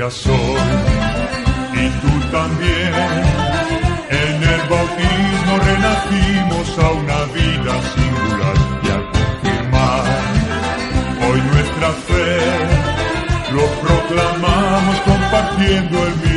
iglesia soy y tú también. En el bautismo renacimos a una vida singular y al confirmar hoy nuestra fe lo proclamamos compartiendo el mismo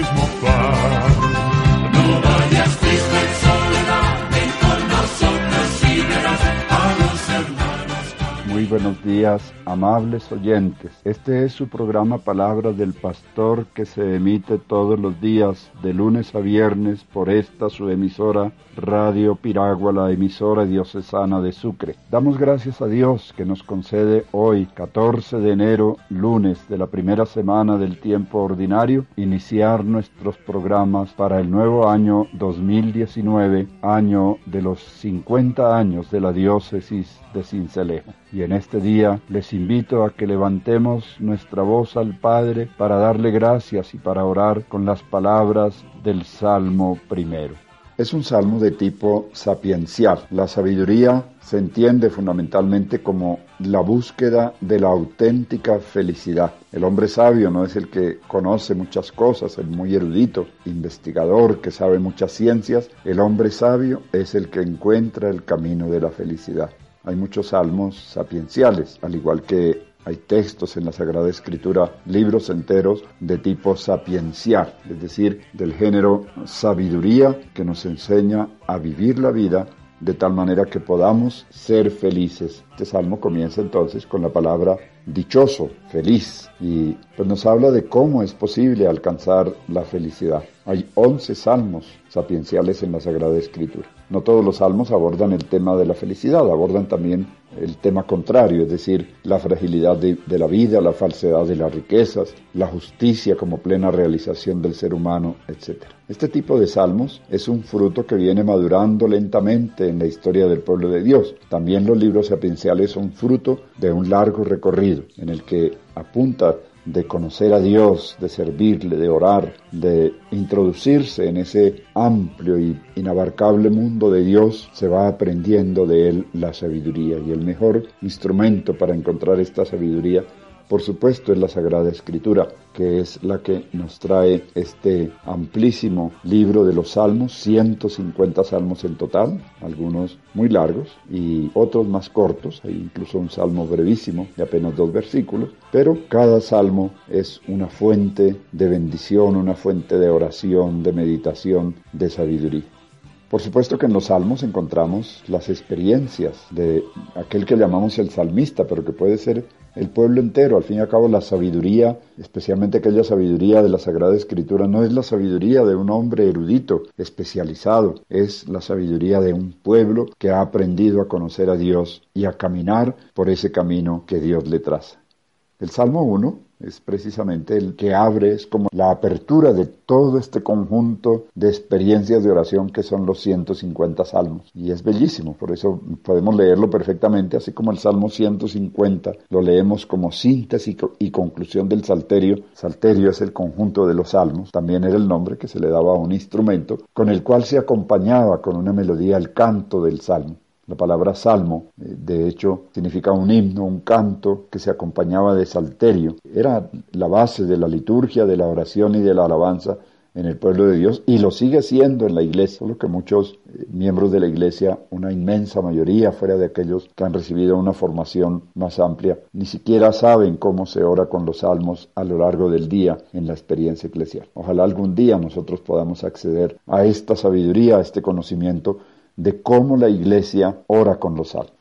buenos días, amables oyentes. Este es su programa Palabra del Pastor que se emite todos los días de lunes a viernes por esta su emisora Radio Piragua, la emisora diocesana de Sucre. Damos gracias a Dios que nos concede hoy, 14 de enero, lunes de la primera semana del tiempo ordinario, iniciar nuestros programas para el nuevo año 2019, año de los 50 años de la diócesis de Cincelejo. Y en este día les invito a que levantemos nuestra voz al Padre para darle gracias y para orar con las palabras del Salmo primero. Es un salmo de tipo sapiencial. La sabiduría se entiende fundamentalmente como la búsqueda de la auténtica felicidad. El hombre sabio no es el que conoce muchas cosas, el muy erudito, investigador que sabe muchas ciencias. El hombre sabio es el que encuentra el camino de la felicidad. Hay muchos salmos sapienciales, al igual que hay textos en la Sagrada Escritura, libros enteros de tipo sapiencial, es decir, del género sabiduría que nos enseña a vivir la vida de tal manera que podamos ser felices. Este salmo comienza entonces con la palabra dichoso, feliz, y pues nos habla de cómo es posible alcanzar la felicidad. Hay 11 salmos sapienciales en la Sagrada Escritura. No todos los salmos abordan el tema de la felicidad, abordan también el tema contrario, es decir, la fragilidad de, de, la vida, la falsedad de las riquezas, la justicia como plena realización del ser humano, etc. Este tipo de salmos es un fruto que viene madurando lentamente en la historia del pueblo de Dios. También los libros sapienciales son fruto de un largo recorrido en el que apunta de conocer a Dios, de servirle, de orar, de introducirse en ese amplio y inabarcable mundo de Dios, se va aprendiendo de él la sabiduría. Y el mejor instrumento para encontrar esta sabiduría por supuesto es la Sagrada Escritura, que es la que nos trae este amplísimo libro de los Salmos, 150 salmos en total, algunos muy largos y otros más cortos, hay incluso un salmo brevísimo de apenas dos versículos, pero cada salmo es una fuente de bendición, una fuente de oración, de meditación, de sabiduría. Por supuesto que en los salmos encontramos las experiencias de aquel que llamamos el salmista, pero que puede ser el pueblo entero. Al fin y al cabo, la sabiduría, especialmente aquella sabiduría de la Sagrada Escritura, no es la sabiduría de un hombre erudito, especializado, es la sabiduría de un pueblo que ha aprendido a conocer a Dios y a caminar por ese camino que Dios le traza. El Salmo 1 es precisamente el que abre, es como la apertura de todo este conjunto de experiencias de oración que son los 150 salmos. Y es bellísimo, por eso podemos leerlo perfectamente, así como el Salmo 150 lo leemos como síntesis y conclusión del Salterio. Salterio es el conjunto de los salmos, también era el nombre que se le daba a un instrumento con el cual se acompañaba con una melodía el canto del salmo. La palabra salmo, de hecho, significa un himno, un canto que se acompañaba de salterio. Era la base de la liturgia, de la oración y de la alabanza en el pueblo de Dios y lo sigue siendo en la iglesia, solo que muchos miembros de la iglesia, una inmensa mayoría fuera de aquellos que han recibido una formación más amplia, ni siquiera saben cómo se ora con los salmos a lo largo del día en la experiencia eclesial. Ojalá algún día nosotros podamos acceder a esta sabiduría, a este conocimiento de cómo la iglesia ora con los salmos.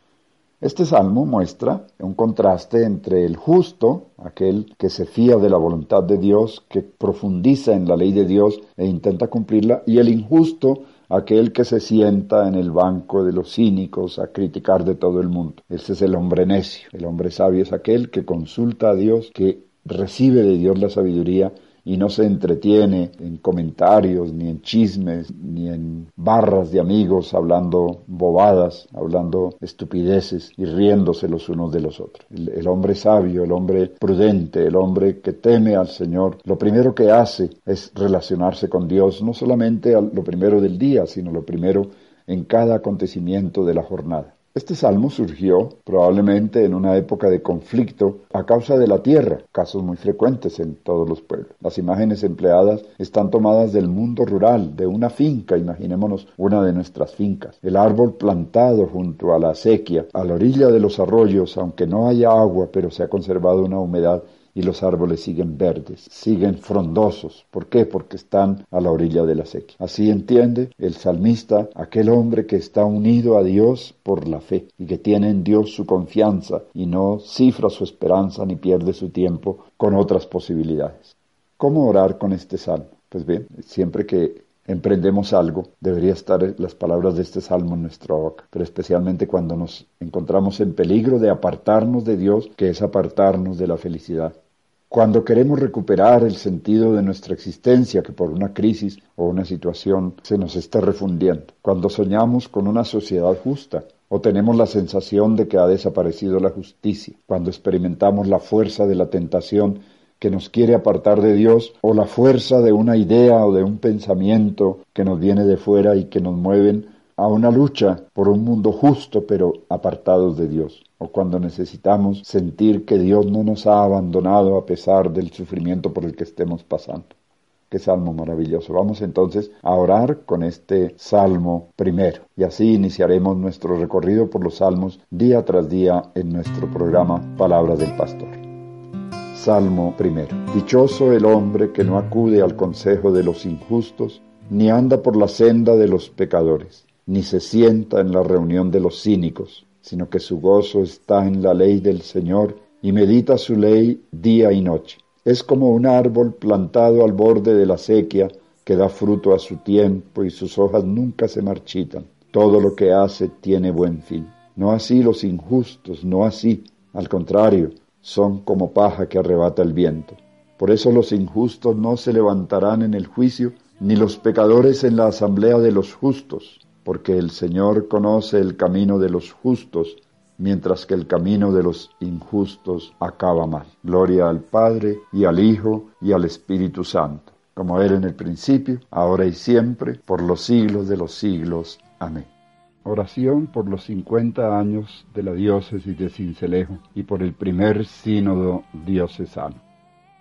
Este salmo muestra un contraste entre el justo, aquel que se fía de la voluntad de Dios, que profundiza en la ley de Dios e intenta cumplirla, y el injusto, aquel que se sienta en el banco de los cínicos a criticar de todo el mundo. Ese es el hombre necio. El hombre sabio es aquel que consulta a Dios, que recibe de Dios la sabiduría y no se entretiene en comentarios, ni en chismes, ni en barras de amigos hablando bobadas, hablando estupideces y riéndose los unos de los otros. El, hombre sabio, el hombre prudente, el hombre que teme al Señor, lo primero que hace es relacionarse con Dios, no solamente lo primero del día, sino lo primero en cada acontecimiento de la jornada. Este salmo surgió probablemente en una época de conflicto a causa de la tierra, casos muy frecuentes en todos los pueblos. Las imágenes empleadas están tomadas del mundo rural, de una finca, imaginémonos una de nuestras fincas. El árbol plantado junto a la acequia, a la orilla de los arroyos, aunque no haya agua, pero se ha conservado una humedad y los árboles siguen verdes, siguen frondosos. ¿Por qué? Porque están a la orilla de la sequía. Así entiende el salmista aquel hombre que está unido a Dios por la fe y que tiene en Dios su confianza y no cifra su esperanza ni pierde su tiempo con otras posibilidades. ¿Cómo orar con este salmo? Pues bien, siempre que emprendemos algo, debería estar las palabras de este salmo en nuestra boca, pero especialmente cuando nos encontramos en peligro de apartarnos de Dios, que es apartarnos de la felicidad. Cuando queremos recuperar el sentido de nuestra existencia, que por una crisis o una situación se nos está refundiendo. Cuando soñamos con una sociedad justa, o tenemos la sensación de que ha desaparecido la justicia. Cuando experimentamos la fuerza de la tentación que nos quiere apartar de Dios o la fuerza de una idea o de un pensamiento que nos viene de fuera y que nos mueven a una lucha por un mundo justo pero apartados de Dios o cuando necesitamos sentir que Dios no nos ha abandonado a pesar del sufrimiento por el que estemos pasando. Qué salmo maravilloso. Vamos entonces a orar con este salmo primero y así iniciaremos nuestro recorrido por los salmos día tras día en nuestro programa Palabra del Pastor. Salmo primero. Dichoso el hombre que no acude al consejo de los injustos, ni anda por la senda de los pecadores, ni se sienta en la reunión de los cínicos, sino que su gozo está en la ley del Señor y medita su ley día y noche. Es como un árbol plantado al borde de la sequía que da fruto a su tiempo y sus hojas nunca se marchitan. Todo lo que hace tiene buen fin. No así los injustos, no así. Al contrario, son como paja que arrebata el viento. Por eso los injustos no se levantarán en el juicio, ni los pecadores en la asamblea de los justos, porque el Señor conoce el camino de los justos, mientras que el camino de los injustos acaba mal. Gloria al Padre y al Hijo y al Espíritu Santo, como era en el principio, ahora y siempre, por los siglos de los siglos. Amén. Oración por los 50 años de la diócesis de Cincelejo y por el primer sínodo diocesano.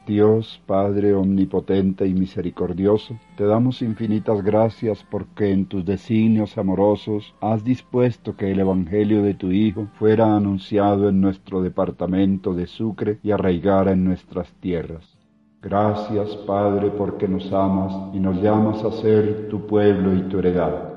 Dios Padre omnipotente y misericordioso, te damos infinitas gracias porque en tus designios amorosos has dispuesto que el Evangelio de tu Hijo fuera anunciado en nuestro departamento de Sucre y arraigara en nuestras tierras. Gracias Padre porque nos amas y nos llamas a ser tu pueblo y tu heredad.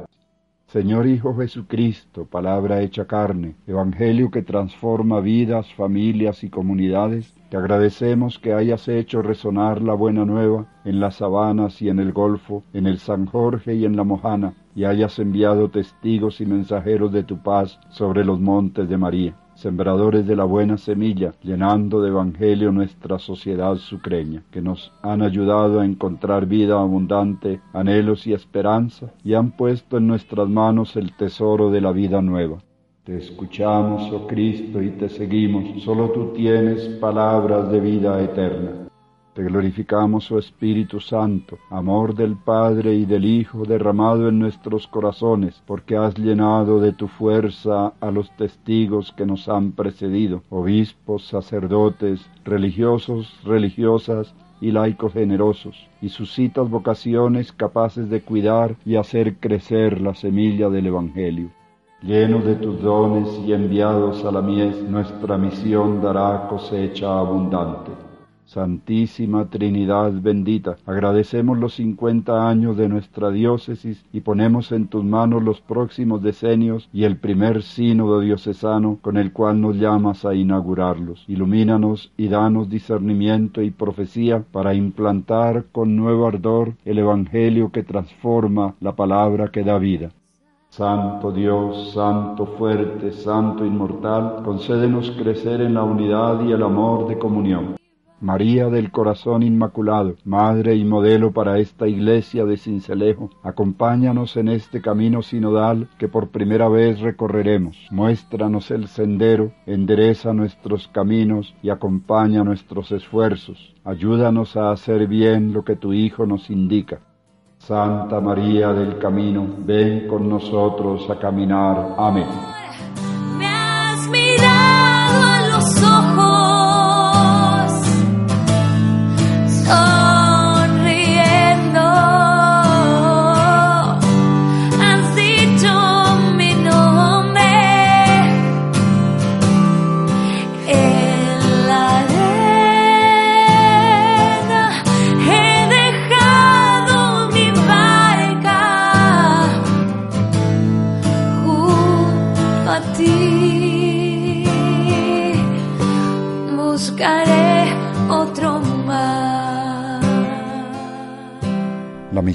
Señor Hijo Jesucristo, palabra hecha carne, Evangelio que transforma vidas, familias y comunidades, te agradecemos que hayas hecho resonar la buena nueva en las sabanas y en el Golfo, en el San Jorge y en la Mojana, y hayas enviado testigos y mensajeros de tu paz sobre los montes de María sembradores de la buena semilla, llenando de evangelio nuestra sociedad sucreña, que nos han ayudado a encontrar vida abundante, anhelos y esperanza, y han puesto en nuestras manos el tesoro de la vida nueva. Te escuchamos, oh Cristo, y te seguimos. Solo tú tienes palabras de vida eterna. Te glorificamos, oh Espíritu Santo, amor del Padre y del Hijo derramado en nuestros corazones, porque has llenado de tu fuerza a los testigos que nos han precedido, obispos, sacerdotes, religiosos, religiosas, y laicos generosos, y suscitas vocaciones capaces de cuidar y hacer crecer la semilla del Evangelio. Llenos de tus dones y enviados a la mies, nuestra misión dará cosecha abundante. Santísima Trinidad bendita, agradecemos los 50 años de nuestra diócesis y ponemos en tus manos los próximos decenios y el primer sínodo diocesano con el cual nos llamas a inaugurarlos. Ilumínanos y danos discernimiento y profecía para implantar con nuevo ardor el Evangelio que transforma la palabra que da vida. Santo Dios, Santo fuerte, Santo inmortal, concédenos crecer en la unidad y el amor de comunión María del Corazón Inmaculado, Madre y modelo para esta iglesia de Cincelejo, acompáñanos en este camino sinodal que por primera vez recorreremos. Muéstranos el sendero, endereza nuestros caminos y acompaña nuestros esfuerzos. Ayúdanos a hacer bien lo que tu Hijo nos indica. Santa María del Camino, ven con nosotros a caminar. Amén.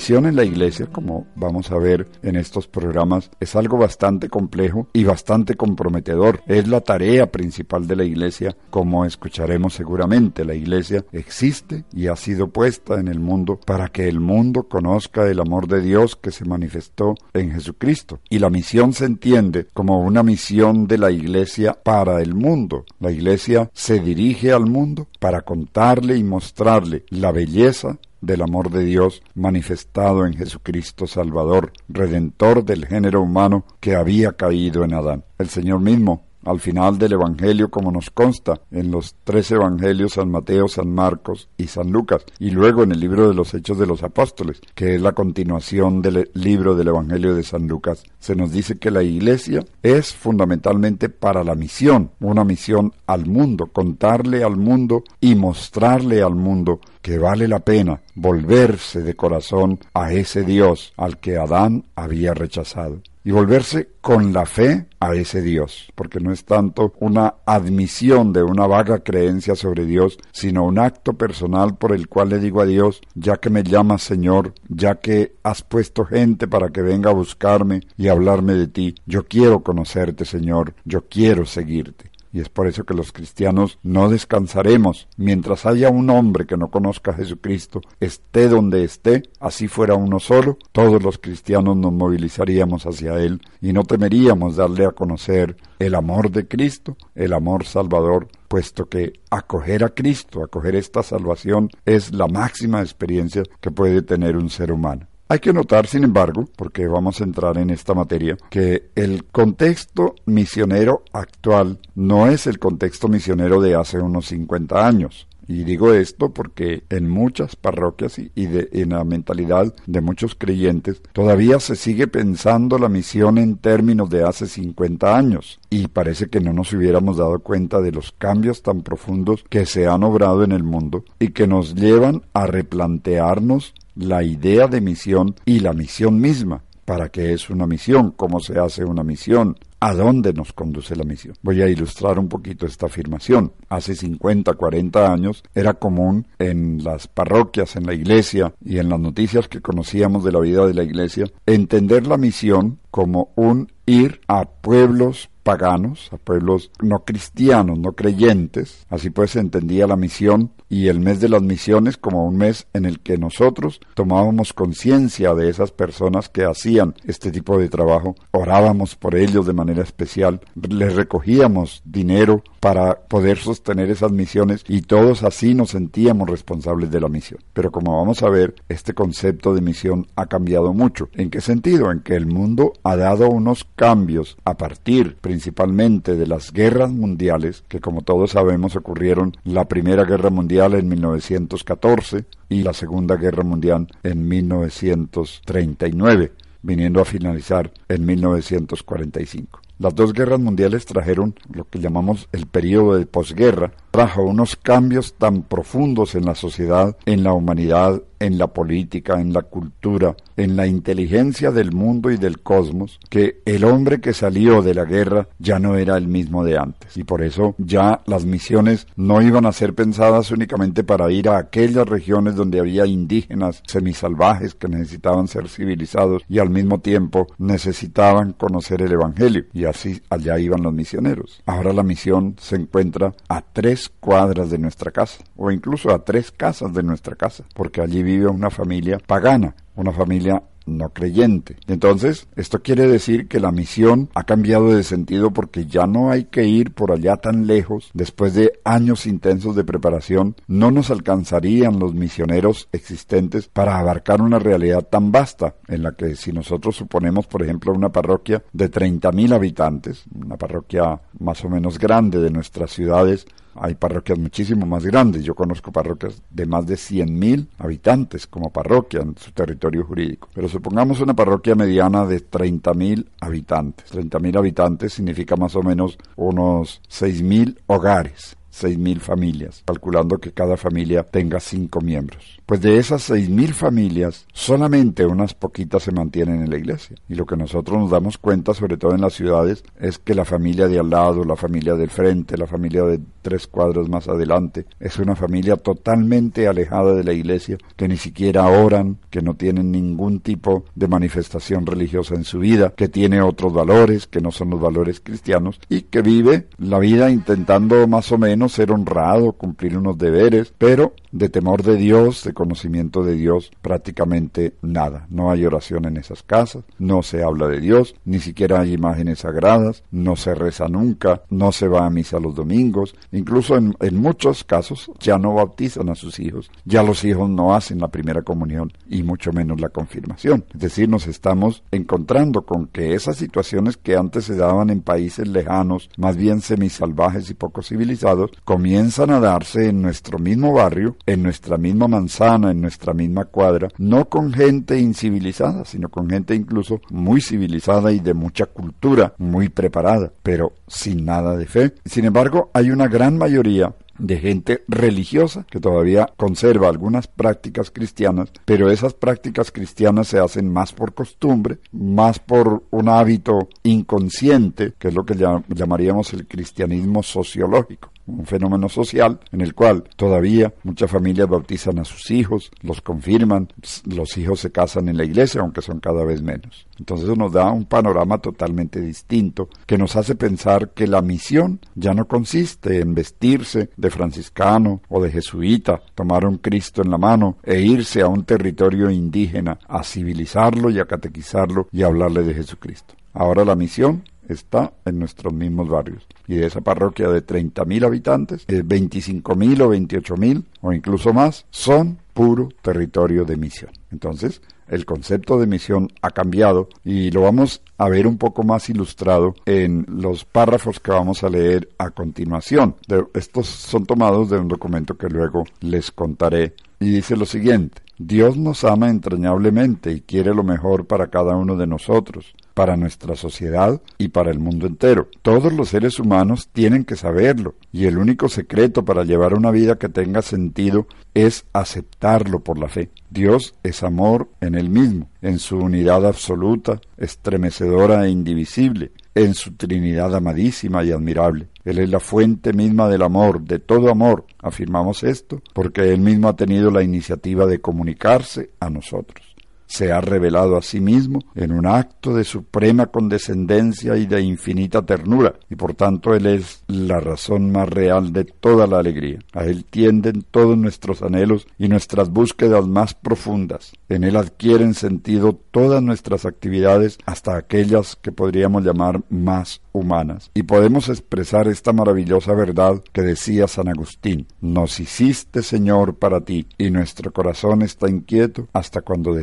Misión en la iglesia, como vamos a ver en estos programas, es algo bastante complejo y bastante comprometedor. Es la tarea principal de la iglesia, como escucharemos seguramente. La iglesia existe y ha sido puesta en el mundo para que el mundo conozca el amor de Dios que se manifestó en Jesucristo. Y la misión se entiende como una misión de la iglesia para el mundo. La iglesia se dirige al mundo para contarle y mostrarle la belleza del amor de Dios manifestado en Jesucristo Salvador, Redentor del género humano que había caído en Adán. El Señor mismo al final del Evangelio como nos consta en los tres Evangelios San Mateo, San Marcos y San Lucas, y luego en el libro de los Hechos de los Apóstoles, que es la continuación del libro del Evangelio de San Lucas, se nos dice que la iglesia es fundamentalmente para la misión, una misión al mundo, contarle al mundo y mostrarle al mundo que vale la pena volverse de corazón a ese Dios al que Adán había rechazado y volverse con la fe a ese Dios, porque no es tanto una admisión de una vaga creencia sobre Dios, sino un acto personal por el cual le digo a Dios, ya que me llamas Señor, ya que has puesto gente para que venga a buscarme y hablarme de ti, yo quiero conocerte Señor, yo quiero seguirte. Y es por eso que los cristianos no descansaremos mientras haya un hombre que no conozca a Jesucristo, esté donde esté, así fuera uno solo, todos los cristianos nos movilizaríamos hacia Él y no temeríamos darle a conocer el amor de Cristo, el amor salvador, puesto que acoger a Cristo, acoger esta salvación, es la máxima experiencia que puede tener un ser humano. Hay que notar, sin embargo, porque vamos a entrar en esta materia, que el contexto misionero actual no es el contexto misionero de hace unos 50 años. Y digo esto porque en muchas parroquias y, en la mentalidad de muchos creyentes todavía se sigue pensando la misión en términos de hace 50 años. Y parece que no nos hubiéramos dado cuenta de los cambios tan profundos que se han obrado en el mundo y que nos llevan a replantearnos la idea de misión y la misión misma. ¿Para qué es una misión? ¿Cómo se hace una misión? ¿A dónde nos conduce la misión? Voy a ilustrar un poquito esta afirmación. Hace 50, 40 años era común en las parroquias, en la iglesia y en las noticias que conocíamos de la vida de la iglesia, entender la misión como un ir a pueblos paganos, a pueblos no cristianos, no creyentes. Así pues se entendía la misión y el mes de las misiones como un mes en el que nosotros tomábamos conciencia de esas personas que hacían este tipo de trabajo, orábamos por ellos de manera especial, les recogíamos dinero para poder sostener esas misiones y todos así nos sentíamos responsables de la misión. Pero como vamos a ver, este concepto de misión ha cambiado mucho. ¿En qué sentido? En que el mundo ha dado unos cambios a partir principalmente de las guerras mundiales, que como todos sabemos ocurrieron la Primera Guerra Mundial en 1914 y la Segunda Guerra Mundial en 1939, viniendo a finalizar en 1945. Las dos guerras mundiales trajeron lo que llamamos el periodo de posguerra, trajo unos cambios tan profundos en la sociedad, en la humanidad, en la política, en la cultura, en la inteligencia del mundo y del cosmos, que el hombre que salió de la guerra ya no era el mismo de antes. Y por eso ya las misiones no iban a ser pensadas únicamente para ir a aquellas regiones donde había indígenas semisalvajes que necesitaban ser civilizados y al mismo tiempo necesitaban conocer el Evangelio. Y así allá iban los misioneros. Ahora la misión se encuentra a tres cuadras de nuestra casa, o incluso a tres casas de nuestra casa, porque allí vive una familia pagana, una familia no creyente. Entonces, esto quiere decir que la misión ha cambiado de sentido porque ya no hay que ir por allá tan lejos. Después de años intensos de preparación, no nos alcanzarían los misioneros existentes para abarcar una realidad tan vasta en la que si nosotros suponemos, por ejemplo, una parroquia de 30.000 habitantes, una parroquia más o menos grande de nuestras ciudades, hay parroquias muchísimo más grandes. Yo conozco parroquias de más de 100.000 habitantes como parroquia en su territorio jurídico. Pero supongamos una parroquia mediana de 30.000 habitantes. 30.000 habitantes significa más o menos unos 6.000 hogares. 6.000 familias, calculando que cada familia tenga cinco miembros. Pues de esas 6.000 familias, solamente unas poquitas se mantienen en la iglesia. Y lo que nosotros nos damos cuenta, sobre todo en las ciudades, es que la familia de al lado, la familia del frente, la familia de tres cuadros más adelante, es una familia totalmente alejada de la iglesia, que ni siquiera oran, que no tienen ningún tipo de manifestación religiosa en su vida, que tiene otros valores, que no son los valores cristianos, y que vive la vida intentando más o menos ser honrado, cumplir unos deberes, pero de temor de Dios, de conocimiento de Dios, prácticamente nada. No hay oración en esas casas, no se habla de Dios, ni siquiera hay imágenes sagradas, no se reza nunca, no se va a misa los domingos, incluso en, en muchos casos ya no bautizan a sus hijos, ya los hijos no hacen la primera comunión y mucho menos la confirmación. Es decir, nos estamos encontrando con que esas situaciones que antes se daban en países lejanos, más bien semisalvajes y poco civilizados, comienzan a darse en nuestro mismo barrio en nuestra misma manzana, en nuestra misma cuadra, no con gente incivilizada, sino con gente incluso muy civilizada y de mucha cultura, muy preparada, pero sin nada de fe. Sin embargo, hay una gran mayoría de gente religiosa que todavía conserva algunas prácticas cristianas, pero esas prácticas cristianas se hacen más por costumbre, más por un hábito inconsciente, que es lo que llamaríamos el cristianismo sociológico un fenómeno social en el cual todavía muchas familias bautizan a sus hijos, los confirman, los hijos se casan en la iglesia, aunque son cada vez menos. Entonces nos da un panorama totalmente distinto que nos hace pensar que la misión ya no consiste en vestirse de franciscano o de jesuita, tomar un Cristo en la mano e irse a un territorio indígena a civilizarlo y a catequizarlo y a hablarle de Jesucristo. Ahora la misión está en nuestros mismos barrios. Y de esa parroquia de 30.000 habitantes, 25.000 eh, o 28.000 o incluso más son puro territorio de misión. Entonces, el concepto de misión ha cambiado y lo vamos a ver un poco más ilustrado en los párrafos que vamos a leer a continuación. estos son tomados de un documento que luego les contaré y dice lo siguiente. Dios nos ama entrañablemente y quiere lo mejor para cada uno de nosotros para nuestra sociedad y para el mundo entero. Todos los seres humanos tienen que saberlo y el único secreto para llevar una vida que tenga sentido es aceptarlo por la fe. Dios es amor en él mismo, en su unidad absoluta, estremecedora e indivisible, en su Trinidad amadísima y admirable. Él es la fuente misma del amor, de todo amor. Afirmamos esto porque Él mismo ha tenido la iniciativa de comunicarse a nosotros se ha revelado a sí mismo en un acto de suprema condescendencia y de infinita ternura, y por tanto Él es la razón más real de toda la alegría. A Él tienden todos nuestros anhelos y nuestras búsquedas más profundas. En Él adquieren sentido todas nuestras actividades, hasta aquellas que podríamos llamar más humanas. Y podemos expresar esta maravillosa verdad que decía San Agustín, nos hiciste Señor para ti, y nuestro corazón está inquieto hasta cuando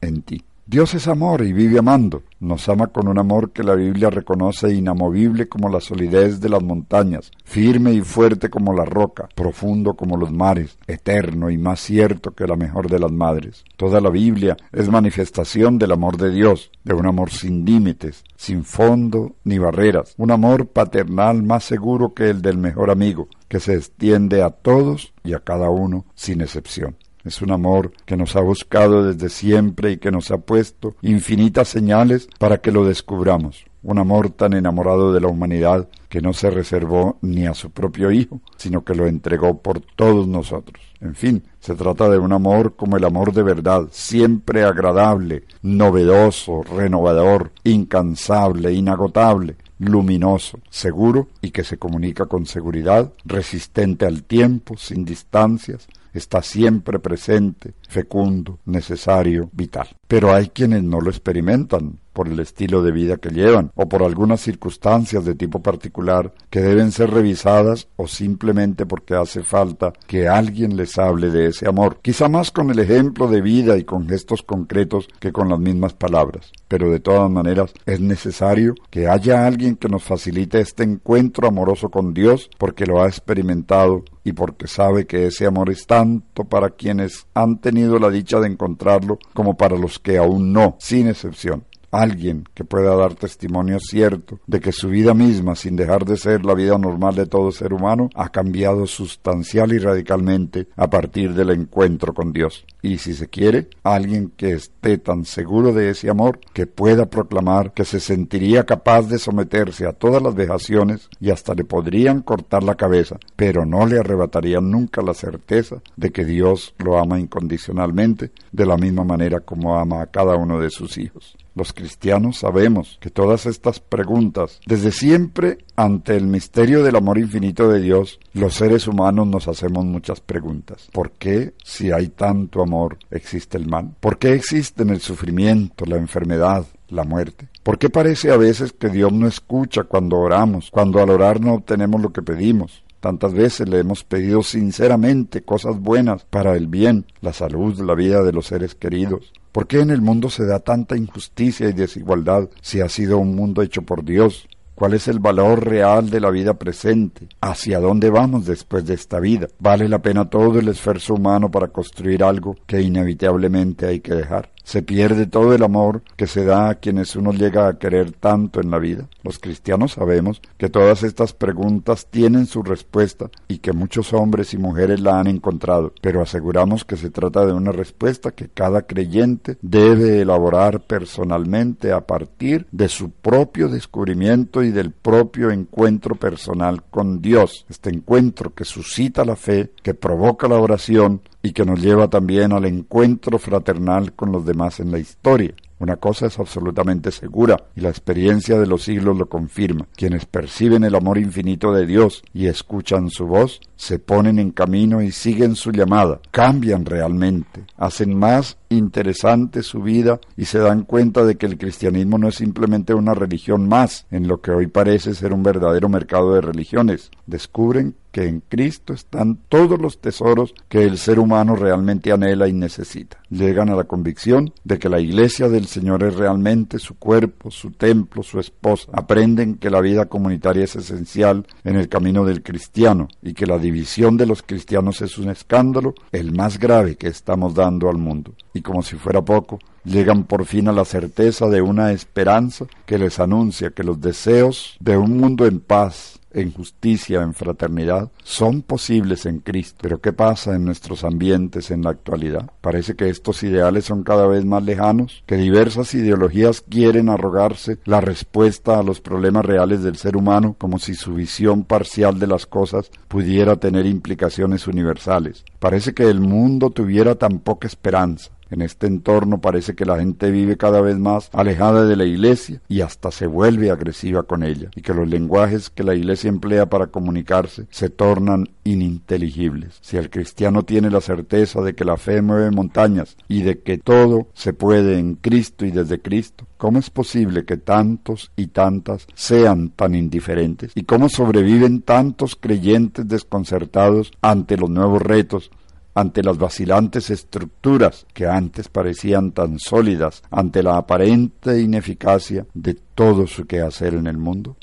en ti. Dios es amor y vive amando. Nos ama con un amor que la Biblia reconoce inamovible como la solidez de las montañas, firme y fuerte como la roca, profundo como los mares, eterno y más cierto que la mejor de las madres. Toda la Biblia es manifestación del amor de Dios, de un amor sin límites, sin fondo ni barreras, un amor paternal más seguro que el del mejor amigo, que se extiende a todos y a cada uno sin excepción. Es un amor que nos ha buscado desde siempre y que nos ha puesto infinitas señales para que lo descubramos. Un amor tan enamorado de la humanidad que no se reservó ni a su propio Hijo, sino que lo entregó por todos nosotros. En fin, se trata de un amor como el amor de verdad, siempre agradable, novedoso, renovador, incansable, inagotable, luminoso, seguro y que se comunica con seguridad, resistente al tiempo, sin distancias, está siempre presente, fecundo, necesario, vital. Pero hay quienes no lo experimentan por el estilo de vida que llevan o por algunas circunstancias de tipo particular que deben ser revisadas o simplemente porque hace falta que alguien les hable de ese amor, quizá más con el ejemplo de vida y con gestos concretos que con las mismas palabras. Pero de todas maneras es necesario que haya alguien que nos facilite este encuentro amoroso con Dios porque lo ha experimentado y porque sabe que ese amor es tanto para quienes han tenido la dicha de encontrarlo como para los que aún no, sin excepción. Alguien que pueda dar testimonio cierto de que su vida misma, sin dejar de ser la vida normal de todo ser humano, ha cambiado sustancial y radicalmente a partir del encuentro con Dios. Y si se quiere, alguien que esté tan seguro de ese amor que pueda proclamar que se sentiría capaz de someterse a todas las vejaciones y hasta le podrían cortar la cabeza, pero no le arrebatarían nunca la certeza de que Dios lo ama incondicionalmente de la misma manera como ama a cada uno de sus hijos. Los cristianos sabemos que todas estas preguntas, desde siempre ante el misterio del amor infinito de Dios, los seres humanos nos hacemos muchas preguntas. ¿Por qué, si hay tanto amor, existe el mal? ¿Por qué existen el sufrimiento, la enfermedad, la muerte? ¿Por qué parece a veces que Dios no escucha cuando oramos, cuando al orar no obtenemos lo que pedimos? Tantas veces le hemos pedido sinceramente cosas buenas para el bien, la salud, la vida de los seres queridos. ¿Por qué en el mundo se da tanta injusticia y desigualdad si ha sido un mundo hecho por Dios? ¿Cuál es el valor real de la vida presente? ¿Hacia dónde vamos después de esta vida? ¿Vale la pena todo el esfuerzo humano para construir algo que inevitablemente hay que dejar? Se pierde todo el amor que se da a quienes uno llega a querer tanto en la vida. Los cristianos sabemos que todas estas preguntas tienen su respuesta y que muchos hombres y mujeres la han encontrado, pero aseguramos que se trata de una respuesta que cada creyente debe elaborar personalmente a partir de su propio descubrimiento y del propio encuentro personal con Dios. Este encuentro que suscita la fe, que provoca la oración y que nos lleva también al encuentro fraternal con los demás en la historia. Una cosa es absolutamente segura, y la experiencia de los siglos lo confirma. Quienes perciben el amor infinito de Dios y escuchan su voz, se ponen en camino y siguen su llamada, cambian realmente, hacen más interesante su vida y se dan cuenta de que el cristianismo no es simplemente una religión más, en lo que hoy parece ser un verdadero mercado de religiones. Descubren que en Cristo están todos los tesoros que el ser humano realmente anhela y necesita. Llegan a la convicción de que la iglesia del Señor es realmente su cuerpo, su templo, su esposa. Aprenden que la vida comunitaria es esencial en el camino del cristiano y que la división de los cristianos es un escándalo, el más grave que estamos dando al mundo. Y como si fuera poco, llegan por fin a la certeza de una esperanza que les anuncia que los deseos de un mundo en paz, en justicia, en fraternidad, son posibles en Cristo. Pero ¿qué pasa en nuestros ambientes en la actualidad? Parece que estos ideales son cada vez más lejanos, que diversas ideologías quieren arrogarse la respuesta a los problemas reales del ser humano como si su visión parcial de las cosas pudiera tener implicaciones universales. Parece que el mundo tuviera tan poca esperanza en este entorno parece que la gente vive cada vez más alejada de la iglesia y hasta se vuelve agresiva con ella, y que los lenguajes que la iglesia emplea para comunicarse se tornan ininteligibles. Si el cristiano tiene la certeza de que la fe mueve montañas y de que todo se puede en Cristo y desde Cristo, ¿Cómo es posible que tantos y tantas sean tan indiferentes? ¿Y cómo sobreviven tantos creyentes desconcertados ante los nuevos retos ante las vacilantes estructuras que antes parecían tan sólidas, ante la aparente ineficacia de todo su quehacer en el mundo?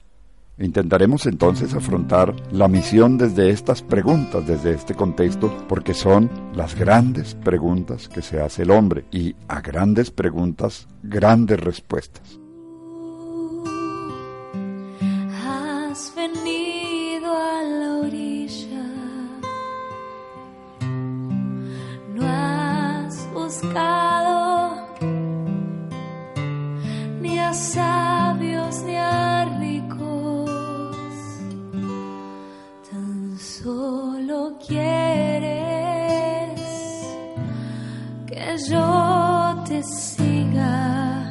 Intentaremos entonces afrontar la misión desde estas preguntas, desde este contexto, porque son las grandes preguntas que se hace el hombre y a grandes preguntas, grandes respuestas. Ni a sabios ni a ricos, tan solo quieres que yo te siga.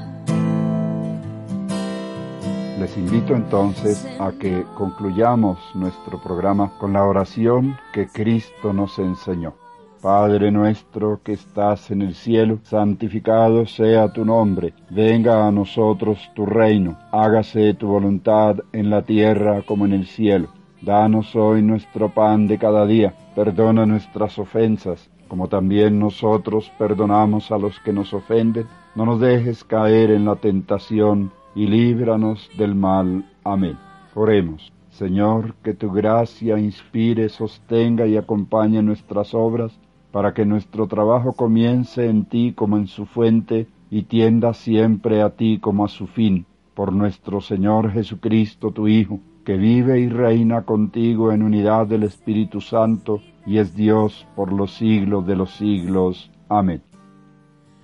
Les invito entonces a que concluyamos nuestro programa con la oración que Cristo nos enseñó. Padre nuestro que estás en el cielo, santificado sea tu nombre, venga a nosotros tu reino, hágase tu voluntad en la tierra como en el cielo. Danos hoy nuestro pan de cada día, perdona nuestras ofensas, como también nosotros perdonamos a los que nos ofenden. No nos dejes caer en la tentación y líbranos del mal. Amén. Oremos. Señor, que tu gracia inspire, sostenga y acompañe nuestras obras para que nuestro trabajo comience en ti como en su fuente y tienda siempre a ti como a su fin, por nuestro Señor Jesucristo, tu Hijo, que vive y reina contigo en unidad del Espíritu Santo y es Dios por los siglos de los siglos. Amén.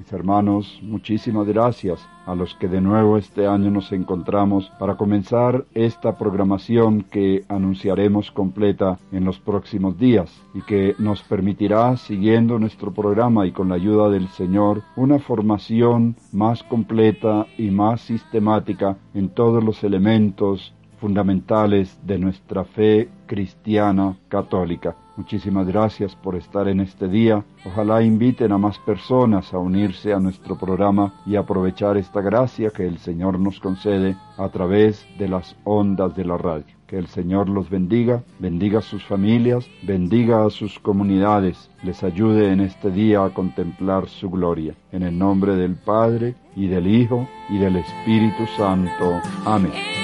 Mis hermanos, muchísimas gracias a los que de nuevo este año nos encontramos para comenzar esta programación que anunciaremos completa en los próximos días y que nos permitirá, siguiendo nuestro programa y con la ayuda del Señor, una formación más completa y más sistemática en todos los elementos fundamentales de nuestra fe cristiana católica. Muchísimas gracias por estar en este día. Ojalá inviten a más personas a unirse a nuestro programa y aprovechar esta gracia que el Señor nos concede a través de las ondas de la radio. Que el Señor los bendiga, bendiga a sus familias, bendiga a sus comunidades, les ayude en este día a contemplar su gloria. En el nombre del Padre, y del Hijo, y del Espíritu Santo. Amén.